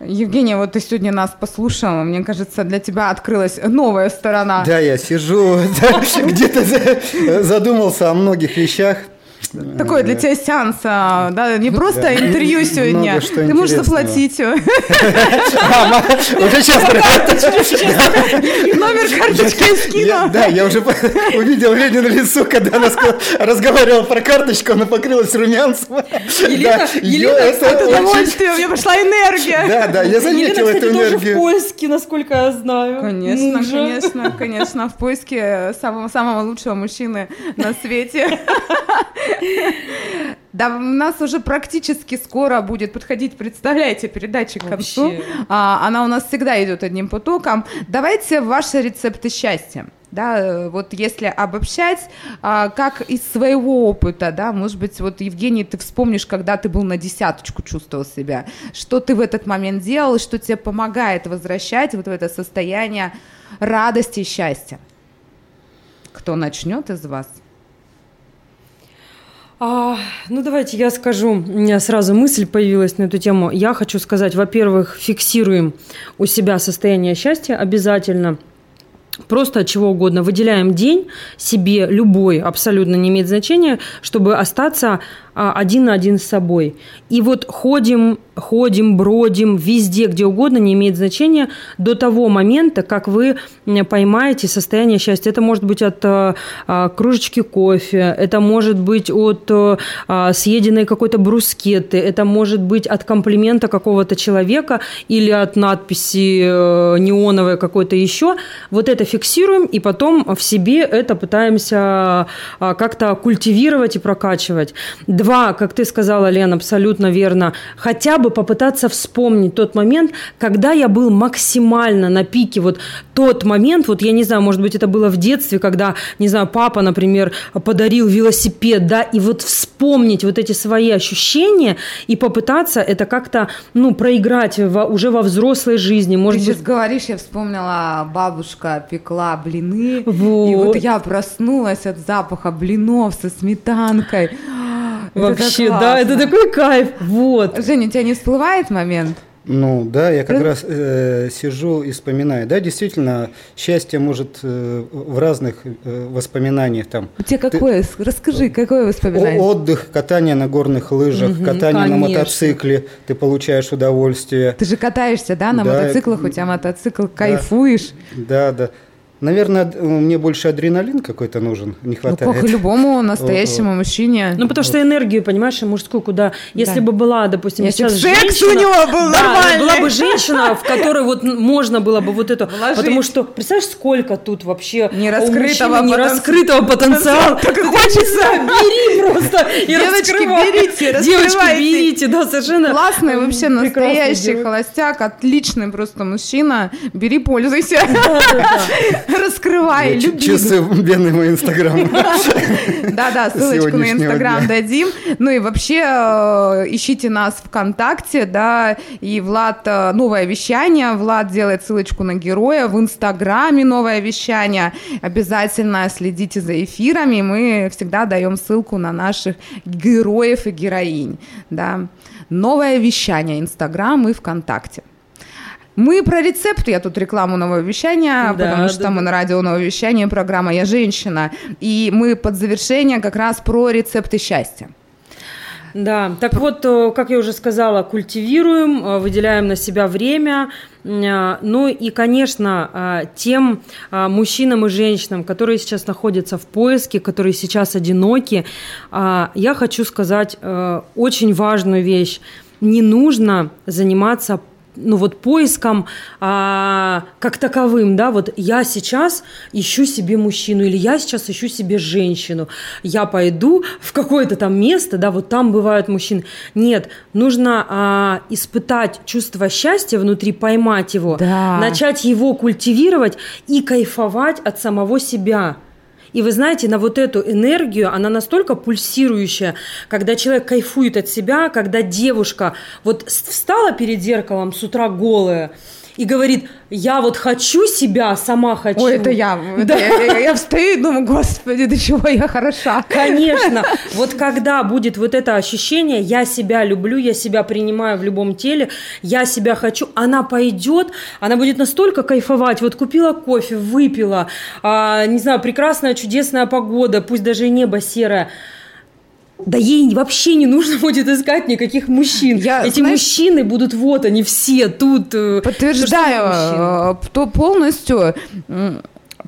Евгения, вот ты сегодня нас послушала, мне кажется, для тебя открылась новая сторона. Да, я сижу, где-то задумался о многих вещах. Такое для тебя сеанс, а, да, не просто да, интервью сегодня. Ты можешь заплатить. Уже сейчас Номер карточки скину. Да, я уже увидел Лене на лицо, когда она разговаривала про карточку, она покрылась румянцем. Елена, это удовольствие, у меня пошла энергия. Да, да, я заметил эту энергию. в поиске, насколько я знаю. Конечно, конечно, конечно, в поиске самого лучшего мужчины на свете. Да, у нас уже практически скоро будет подходить, представляете, передача к концу. А, она у нас всегда идет одним потоком. Давайте ваши рецепты счастья. Да, вот если обобщать, а, как из своего опыта, да, может быть, вот, Евгений, ты вспомнишь, когда ты был на десяточку, чувствовал себя, что ты в этот момент делал, что тебе помогает возвращать вот в это состояние радости и счастья. Кто начнет из вас? А, ну, давайте я скажу. У меня сразу мысль появилась на эту тему. Я хочу сказать, во-первых, фиксируем у себя состояние счастья обязательно – Просто от чего угодно. Выделяем день себе, любой, абсолютно не имеет значения, чтобы остаться один на один с собой. И вот ходим, ходим, бродим везде, где угодно, не имеет значения до того момента, как вы поймаете состояние счастья. Это может быть от а, а, кружечки кофе, это может быть от а, съеденной какой-то брускеты, это может быть от комплимента какого-то человека или от надписи э, неоновой какой-то еще. Вот это фиксируем и потом в себе это пытаемся а, как-то культивировать и прокачивать. Два как ты сказала, Лен, абсолютно верно. Хотя бы попытаться вспомнить тот момент, когда я был максимально на пике. Вот тот момент, вот я не знаю, может быть, это было в детстве, когда, не знаю, папа, например, подарил велосипед, да, и вот вспомнить вот эти свои ощущения и попытаться это как-то, ну, проиграть во, уже во взрослой жизни. Может ты быть... сейчас говоришь, я вспомнила, бабушка пекла блины, вот. и вот я проснулась от запаха блинов со сметанкой. Вообще, да, это такой кайф. Вот. Женя, у тебя не всплывает момент? Ну да, я как Раз- э, сижу и вспоминаю. Да, действительно, счастье может э, в разных э, воспоминаниях там. У тебя какое? С- Расскажи, какое О- воспоминание? отдых, катание на горных лыжах, Мгм, катание на конечно. мотоцикле, ты получаешь удовольствие. Ты же катаешься, да, на Да, мотоциклах, у тебя мотоцикл, кайфуешь. Да, да. Наверное, мне больше адреналин какой-то нужен, не Ну, хватает. как и любому настоящему мужчине. Ну, потому что энергию, понимаешь, мужскую куда... Если Да. бы была, допустим, Если сейчас секс женщина... у него был Да, нормальный. была бы женщина, в которой вот можно было бы вот это... Вложить. Потому что, представляешь, сколько тут вообще Не у раскрытого мужчины нераскрытого потенциала. Так и Ты хочется. Бери просто и Девочки, берите, Девочки, раскрывайте. берите, да, совершенно. Классный вообще настоящий холостяк, отличный просто мужчина. Бери, пользуйся. Раскрывай, люби. чувствую бедный мой инстаграм. Да-да, ссылочку на Инстаграм дадим. Ну и вообще э, ищите нас ВКонтакте, да, и Влад, э, новое вещание, Влад делает ссылочку на героя, в Инстаграме новое вещание. Обязательно следите за эфирами, мы всегда даем ссылку на наших героев и героинь, да. Новое вещание, Инстаграм и ВКонтакте. Мы про рецепт, я тут рекламу нового вещания, Да, потому что да, мы да. на радио нового вещания, программа «Я женщина», и мы под завершение как раз про рецепты счастья. Да, так вот, э, как я уже сказала, культивируем, э, выделяем на себя время. А, Ну и, конечно, тем мужчинам и женщинам, которые сейчас находятся в поиске, которые сейчас одиноки, я хочу сказать э, очень важную вещь. Не нужно заниматься ну вот поиском а, как таковым, да, вот я сейчас ищу себе мужчину или я сейчас ищу себе женщину, я пойду в какое-то там место, да, вот там бывают мужчины. Нет, нужно а, испытать чувство счастья внутри, поймать его, Да. начать его культивировать и кайфовать от самого себя. И вы знаете, на вот эту энергию, она настолько пульсирующая, когда человек кайфует от себя, когда девушка вот встала перед зеркалом с утра голая и говорит, я вот хочу себя, сама хочу. Ой, это я. это Да. я, я- я встаю и думаю, господи, до чего я хороша. Конечно. Вот когда будет вот это ощущение, я себя люблю, я себя принимаю в любом теле, я себя хочу, она пойдет, она будет настолько кайфовать. Вот купила кофе, выпила, а, не знаю, прекрасная, чудесная погода, пусть даже и небо серое. Да ей вообще не нужно будет искать никаких мужчин. Я, Эти знаешь- мужчины будут вот они все тут. э, Подтверждаю, мужчины? э, то полностью,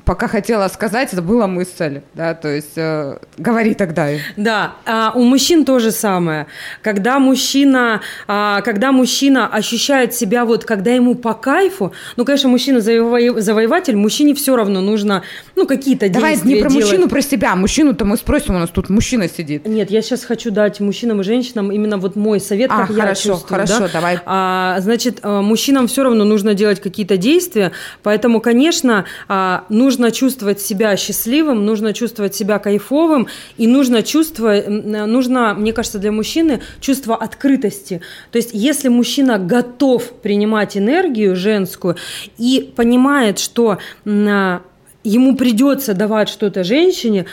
пока хотела сказать, это была мысль, да, то есть э, говори тогда. Да, а у мужчин то же самое. Когда мужчина, а, когда мужчина ощущает себя вот, когда ему по кайфу, ну, конечно, мужчина завоев- завоеватель, мужчине все равно нужно, ну, какие-то Давай действия не про делать. мужчину, про себя. Мужчину-то мы спросим, у нас тут мужчина сидит. Нет, я сейчас хочу дать мужчинам и женщинам именно вот мой совет, А, как я хорошо, чувствую. хорошо, да. давай. А, значит, а, мужчинам все равно нужно делать какие-то действия, поэтому, конечно, а, нужно чувствовать себя счастливым, нужно чувствовать себя кайфовым, и нужно чувствовать, м, нужно, мне кажется, для мужчины чувство открытости. То есть, если мужчина готов принимать энергию женскую и понимает, что а, ему придется давать что-то женщине,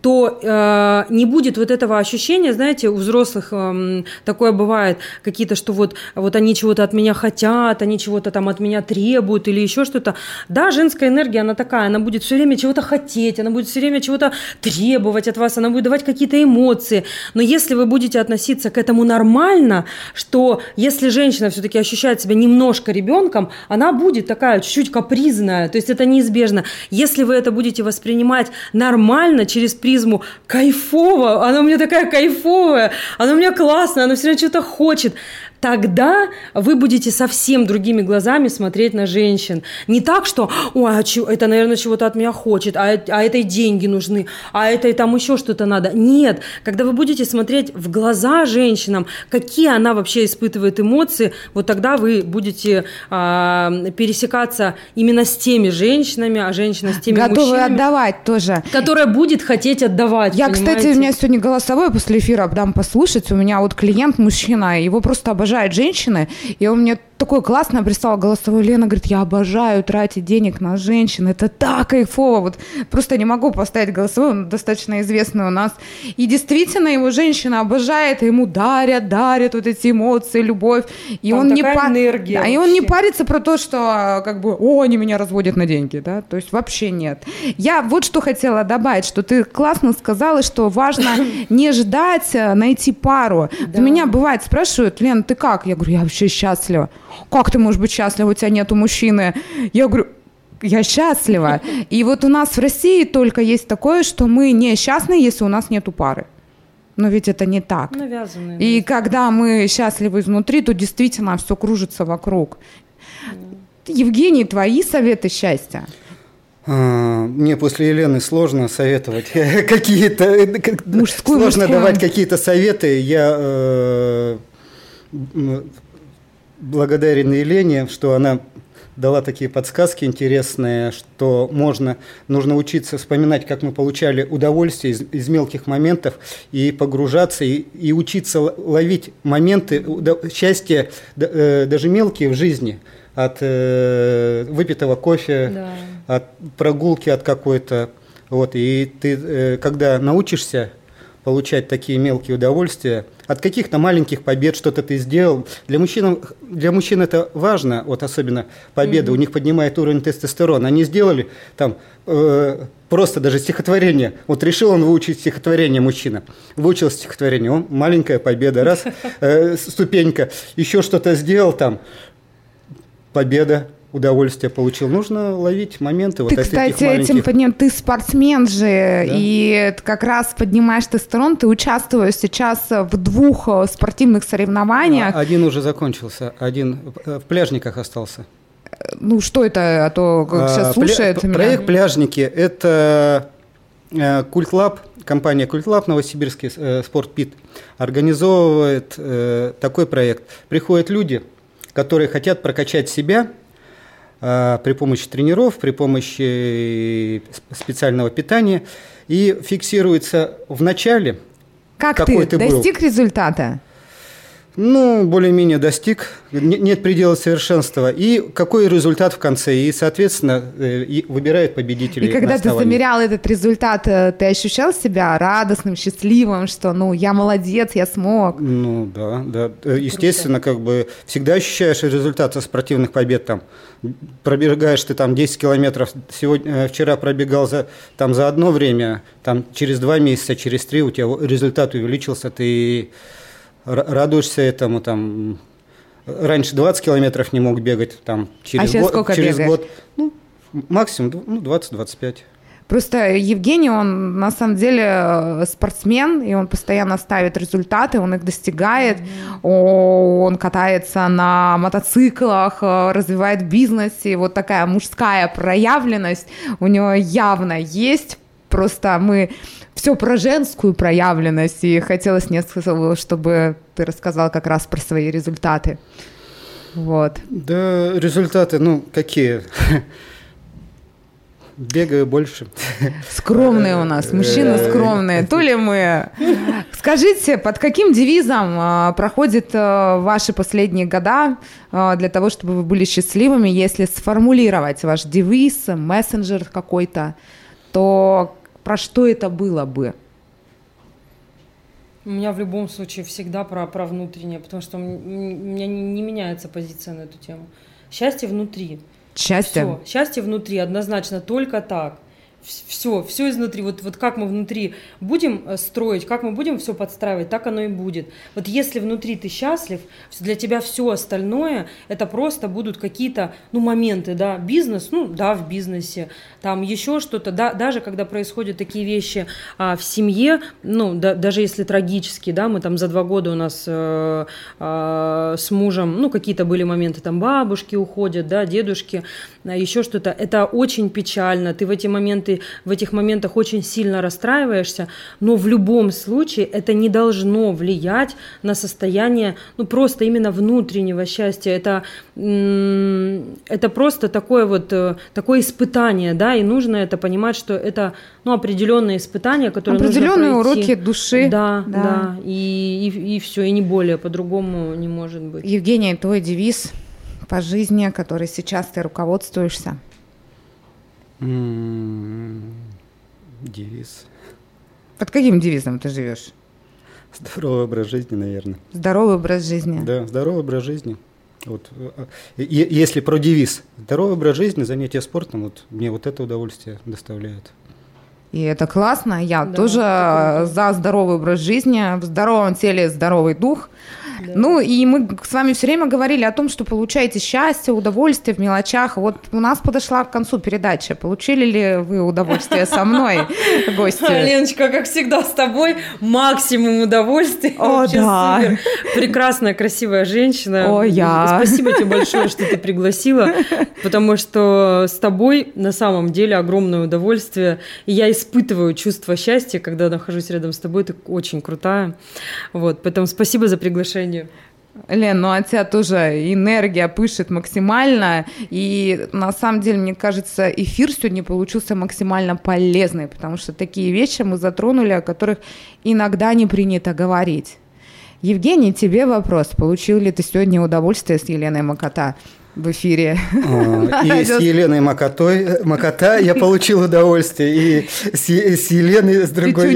то э, не будет вот этого ощущения, знаете, у взрослых эм, такое бывает, какие-то, что вот, вот они чего-то от меня хотят, они чего-то там от меня требуют или еще что-то. Да, женская энергия, она такая, она будет все время чего-то хотеть, она будет все время чего-то требовать от вас, она будет давать какие-то эмоции. Но если вы будете относиться к этому нормально, что если женщина все-таки ощущает себя немножко ребенком, она будет такая чуть-чуть капризная, то есть это неизбежно. Если вы это будете воспринимать нормально, через призму кайфово, она у меня такая кайфовая, она у меня классная, она все время что-то хочет, тогда вы будете совсем другими глазами смотреть на женщин. Не так, что, ой, а это, наверное, чего-то от меня хочет, а, а этой деньги нужны, а этой там еще что-то надо. Нет, когда вы будете смотреть в глаза женщинам, какие она вообще испытывает эмоции, вот тогда вы будете а, пересекаться именно с теми женщинами, а женщина с теми Готовы мужчинами, отдавать тоже. которая будет хотеть отдавать. Я, кстати, понимаете? у меня сегодня голосовое после эфира дам послушать. У меня вот клиент мужчина, его просто обожают женщины, и он мне такое классное прислала голосовое. Лена говорит, я обожаю тратить денег на женщин, это так кайфово. Вот просто не могу поставить голосовой, он достаточно известный у нас. И действительно его женщина обожает, ему дарят, дарят вот эти эмоции, любовь. И Там он не такая па- энергия Да, и он не парится про то, что как бы, о, они меня разводят на деньги, да, то есть вообще нет. Я вот что хотела добавить, что ты классно сказала, что важно не ждать, а найти пару. У меня бывает спрашивают, Лен, ты как? Я говорю, я вообще счастлива. Как ты можешь быть счастлива, у тебя нету мужчины? Я говорю, я счастлива. И вот у нас в России только есть такое, что мы несчастны, если у нас нету пары. Но ведь это не так. Навязанные. И когда мы счастливы изнутри, то действительно все кружится вокруг. Евгений, твои советы счастья? А, Мне после Елены сложно советовать какие-то... э, как- Мужскую, Сложно мужскую. давать какие-то советы. Я э, благодарен Елене, что она дала такие подсказки интересные, что можно, нужно учиться вспоминать, как мы получали удовольствие из, из мелких моментов и погружаться, и, и учиться ловить моменты счастья, э, даже мелкие в жизни, от э, выпитого кофе, Да. от прогулки от какой-то. Вот, и ты, э, когда научишься получать такие мелкие удовольствия, от каких-то маленьких побед что-то ты сделал. Для мужчин, для мужчин это важно, вот особенно победа, у них поднимает уровень тестостерона. Они сделали там э, просто даже стихотворение. Вот решил он выучить стихотворение мужчина. Выучил стихотворение, он маленькая победа, раз, э, ступенька. Еще что-то сделал там, победа, удовольствие получил. Нужно ловить моменты вот ты, от кстати, этих маленьких. этим подним, ты спортсмен же, и ты как раз поднимаешь тестостерон, ты участвуешь сейчас в двух э, спортивных соревнованиях. А, Один уже закончился, один э, в пляжниках остался. Ну, что это, а то как А, сейчас пля- слушает п- меня. Проект «Пляжники» – это э, CultLab, компания CultLab, Новосибирский э, спортпит, организовывает э, такой проект. Приходят люди, которые хотят прокачать себя э, при помощи тренеров, при помощи э, специального питания, и фиксируется в начале, Как какой ты, ты был? достиг результата? Ну, более-менее достиг, Не- нет предела совершенства. И какой результат в конце? И, соответственно, э, и выбирают победителей. И когда ты замерял этот результат, э, ты ощущал себя радостным, счастливым, что, ну, я молодец, я смог? Ну, да, да. Э, Естественно, как бы всегда ощущаешь результат со спортивных побед. Там, пробегаешь ты там 10 километров, сегодня, вчера пробегал за, там, за одно время, там, через два месяца, через три у тебя результат увеличился, ты радуешься этому, там, раньше 20 километров не мог бегать, там, через, сейчас год, сколько через бегаешь? год, ну, максимум ну, 20-25. Просто Евгений, он на самом деле э, спортсмен, и он постоянно ставит результаты, он их достигает, он катается на мотоциклах, э, развивает бизнес, и вот такая мужская проявленность у него явно есть. Просто мы все про женскую проявленность, и хотелось несколько, чтобы ты рассказал как раз про свои результаты. Вот. Да, результаты, ну, какие? Бегаю больше. Скромные у нас, мужчины скромные. То ли мы... Скажите, под каким девизом а, проходят а, ваши последние года а, для того, чтобы вы были счастливыми, если сформулировать ваш девиз, мессенджер какой-то, то про что это было бы? У меня в любом случае всегда про, про внутреннее, потому что у меня не, не меняется позиция на эту тему. Счастье внутри. Счастье. Все, счастье внутри, однозначно, только так. Все, все изнутри. Вот, вот как мы внутри будем э, строить, как мы будем все подстраивать, так оно и будет. Вот если внутри ты счастлив, для тебя все остальное это просто будут какие-то ну, моменты, да, бизнес, ну да, в бизнесе, там еще что-то, да, даже когда происходят такие вещи а, в семье, ну да, даже если трагические, да, мы там за два года у нас э, э, с мужем, ну какие-то были моменты, там бабушки уходят, да, дедушки, а, еще что-то, это очень печально, ты в эти моменты, в этих моментах очень сильно расстраиваешься, но в любом случае это не должно влиять на состояние, ну просто именно внутреннего счастья, это, это просто такое вот, э, такое испытание, да, и нужно это понимать, что это, ну, определенные испытания, которые нужно Определенные пройти. уроки души. Да, Да. да, и, и, и все, и не более, по-другому не может быть. Евгений, твой девиз? по жизни, которой сейчас ты руководствуешься? Девиз. Под каким девизом ты живешь? Здоровый образ жизни, наверное. Здоровый образ жизни. Да, здоровый образ жизни. Вот, э, если про девиз, здоровый образ жизни, занятия спортом, вот мне вот это удовольствие доставляет. И это классно. Я да, тоже за здоровый образ жизни, в здоровом теле здоровый дух. Ну, и мы с вами все время говорили о том, что получаете счастье, удовольствие в мелочах. Вот у нас подошла к концу передача. Получили ли вы удовольствие со мной, гости? Леночка, как всегда, с тобой максимум удовольствия. О, да. Супер. Прекрасная, красивая женщина. О, я. Спасибо тебе большое, что ты пригласила, потому что с тобой на самом деле огромное удовольствие. И я испытываю чувство счастья, когда нахожусь рядом с тобой. Ты очень крутая. Вот, поэтому спасибо за приглашение сожалению. Лен, ну от тебя тоже энергия пышет максимально, и на самом деле, мне кажется, эфир сегодня получился максимально полезный, потому что такие вещи мы затронули, о которых иногда не принято говорить. Евгений, тебе вопрос. Получил ли ты сегодня удовольствие с Еленой Макота? в эфире. А, и с Еленой Макотой, Макота я получил удовольствие, и с, с Еленой, с другой...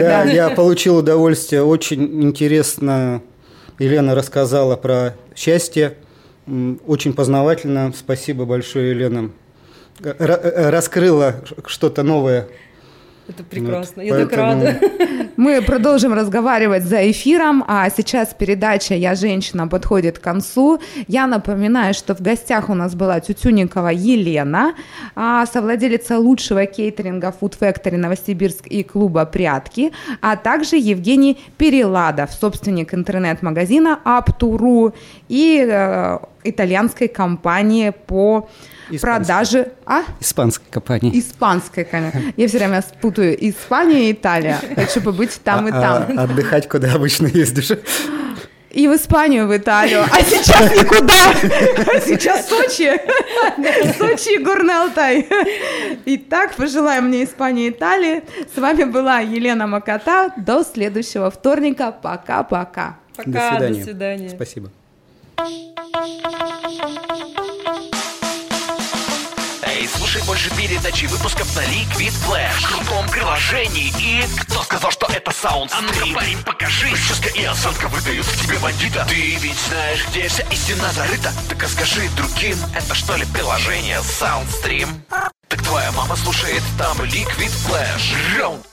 Да, да. я получил удовольствие. Очень интересно Елена рассказала про счастье. Очень познавательно. Спасибо большое, Елена. Э, раскрыла что-то новое это прекрасно, вот, я поэтому... так рада. Мы продолжим разговаривать за эфиром, а сейчас передача «Я женщина» подходит к концу. Я напоминаю, что в гостях у нас была Тютюникова Елена, а, совладелица лучшего кейтеринга Food Factory Новосибирск и клуба «Прятки», а также Евгений Переладов, собственник интернет-магазина Apturu и э, итальянской компании по продажи... А? Испанской компании. Испанской компании. Я все время спутаю Испания и Италия. Хочу побыть там и а, там. А отдыхать куда обычно ездишь? И в Испанию, в Италию. А сейчас никуда. А сейчас Сочи. Сочи и Горный Алтай. Итак, пожелаем мне Испании и Италии. С вами была Елена Макота. До следующего вторника. Пока-пока. Пока, до свидания. До свидания. Спасибо. Эй, слушай больше передачи выпусков на Liquid Flash. В крутом приложении и... Кто сказал, что это саунд А ну парень, покажи. Прическа и осанка выдают в тебе бандита. Ты ведь знаешь, где вся истина зарыта. Так а скажи другим, это что ли приложение Soundstream? Так твоя мама слушает там Liquid Flash. Раунд